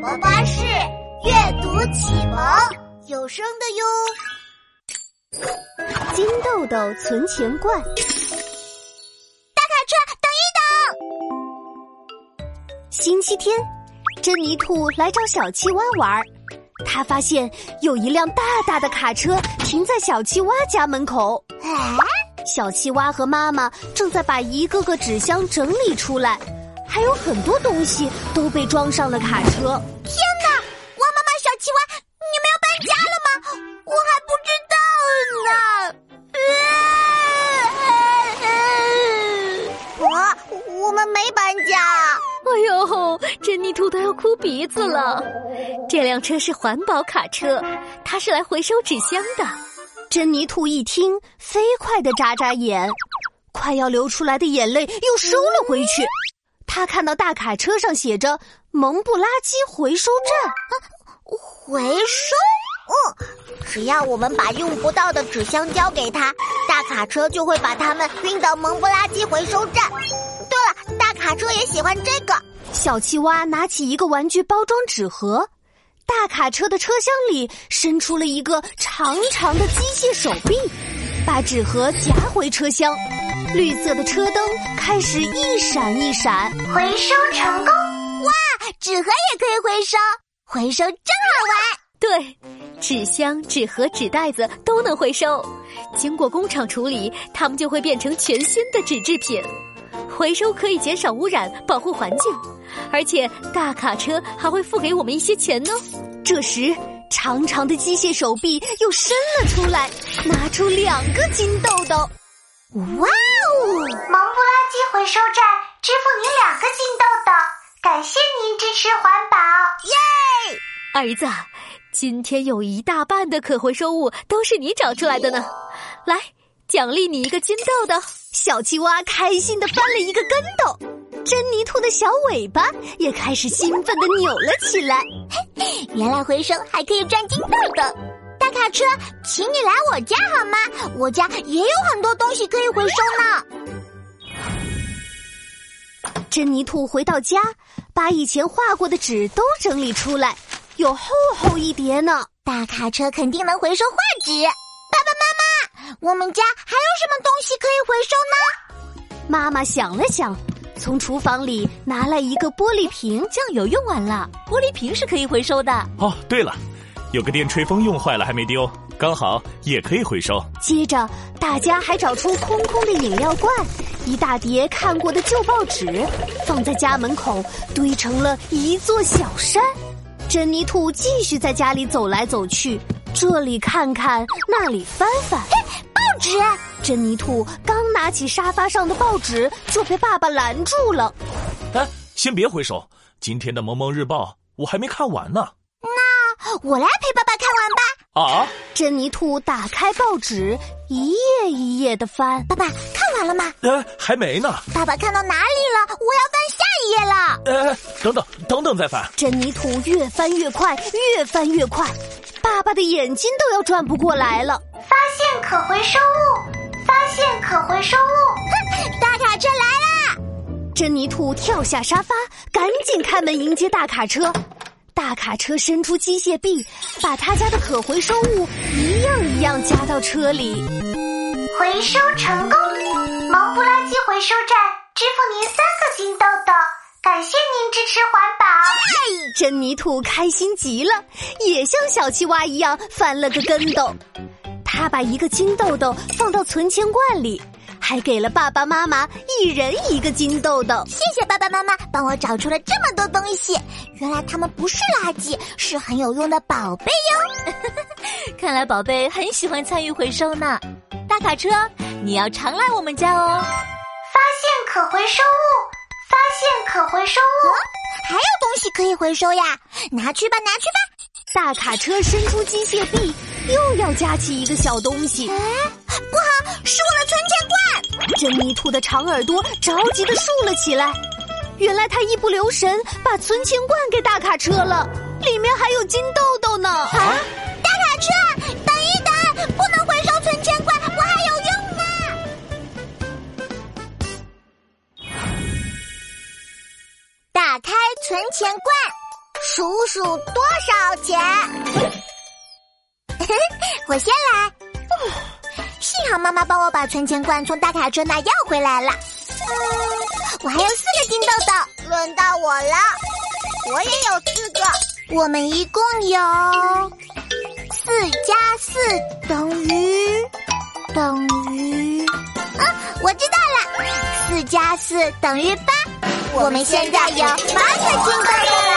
宝宝巴士阅读启蒙有声的哟。金豆豆存钱罐，大卡车等一等。星期天，珍妮兔来找小青蛙玩，他发现有一辆大大的卡车停在小青蛙家门口。哎，小青蛙和妈妈正在把一个个纸箱整理出来。还有很多东西都被装上了卡车。天哪！汪妈妈、小青蛙，你们要搬家了吗？我还不知道呢。我我们没搬家。哎呦，珍妮兔都要哭鼻子了。这辆车是环保卡车，它是来回收纸箱的。珍妮兔一听，飞快的眨眨眼，快要流出来的眼泪又收了回去。他看到大卡车上写着“蒙布拉基回收站”，回收。嗯，只要我们把用不到的纸箱交给他，大卡车就会把它们运到蒙布拉基回收站。对了，大卡车也喜欢这个。小青蛙拿起一个玩具包装纸盒，大卡车的车厢里伸出了一个长长的机械手臂，把纸盒夹回车厢。绿色的车灯开始一闪一闪，回收成功！哇，纸盒也可以回收，回收真好玩。对，纸箱、纸盒、纸袋子都能回收，经过工厂处理，它们就会变成全新的纸制品。回收可以减少污染，保护环境，而且大卡车还会付给我们一些钱呢。这时，长长的机械手臂又伸了出来，拿出两个金豆豆。哇！回收站支付您两个金豆豆，感谢您支持环保，耶！儿子，今天有一大半的可回收物都是你找出来的呢，来，奖励你一个金豆豆。小青蛙开心的翻了一个跟斗，珍妮兔的小尾巴也开始兴奋的扭了起来。嘿，原来回收还可以赚金豆豆。大卡车，请你来我家好吗？我家也有很多东西可以回收呢。珍妮兔回到家，把以前画过的纸都整理出来，有厚厚一叠呢。大卡车肯定能回收画纸。爸爸妈妈，我们家还有什么东西可以回收呢？妈妈想了想，从厨房里拿来一个玻璃瓶，酱油用完了，玻璃瓶是可以回收的。哦，对了。有个电吹风用坏了还没丢，刚好也可以回收。接着，大家还找出空空的饮料罐，一大叠看过的旧报纸，放在家门口堆成了一座小山。珍妮兔继续在家里走来走去，这里看看，那里翻翻。报纸！珍妮兔刚拿起沙发上的报纸，就被爸爸拦住了。哎，先别回手，今天的《萌萌日报》我还没看完呢。那我来陪爸爸看完吧。啊！珍妮兔打开报纸，一页一页的翻。爸爸看完了吗？呃，还没呢。爸爸看到哪里了？我要翻下一页了。呃，等等，等等再翻。珍妮兔越翻越快，越翻越快，爸爸的眼睛都要转不过来了。发现可回收物！发现可回收物！大卡车来啦！珍妮兔跳下沙发，赶紧开门迎接大卡车。大卡车伸出机械臂，把他家的可回收物一样一样加到车里。回收成功，毛不拉几回收站支付您三个金豆豆，感谢您支持环保。珍妮兔开心极了，也像小青蛙一样翻了个跟斗。他把一个金豆豆放到存钱罐里。还给了爸爸妈妈一人一个金豆豆，谢谢爸爸妈妈帮我找出了这么多东西。原来他们不是垃圾，是很有用的宝贝哟。看来宝贝很喜欢参与回收呢。大卡车，你要常来我们家哦。发现可回收物，发现可回收物，还有东西可以回收呀！拿去吧，拿去吧。大卡车伸出机械臂，又要夹起一个小东西。哎，不好，是我的存钱罐！珍妮兔的长耳朵着急的竖了起来。原来他一不留神把存钱罐给大卡车了，里面还有金豆豆呢！啊！大卡车，数数多少钱？我先来。幸好妈妈帮我把存钱罐从大卡车那要回来了。我还有四个金豆豆，轮到我了。我也有四个，我们一共有四加四等于等于……啊，我知道了，四加四等于八。我们现在有八个金豆豆。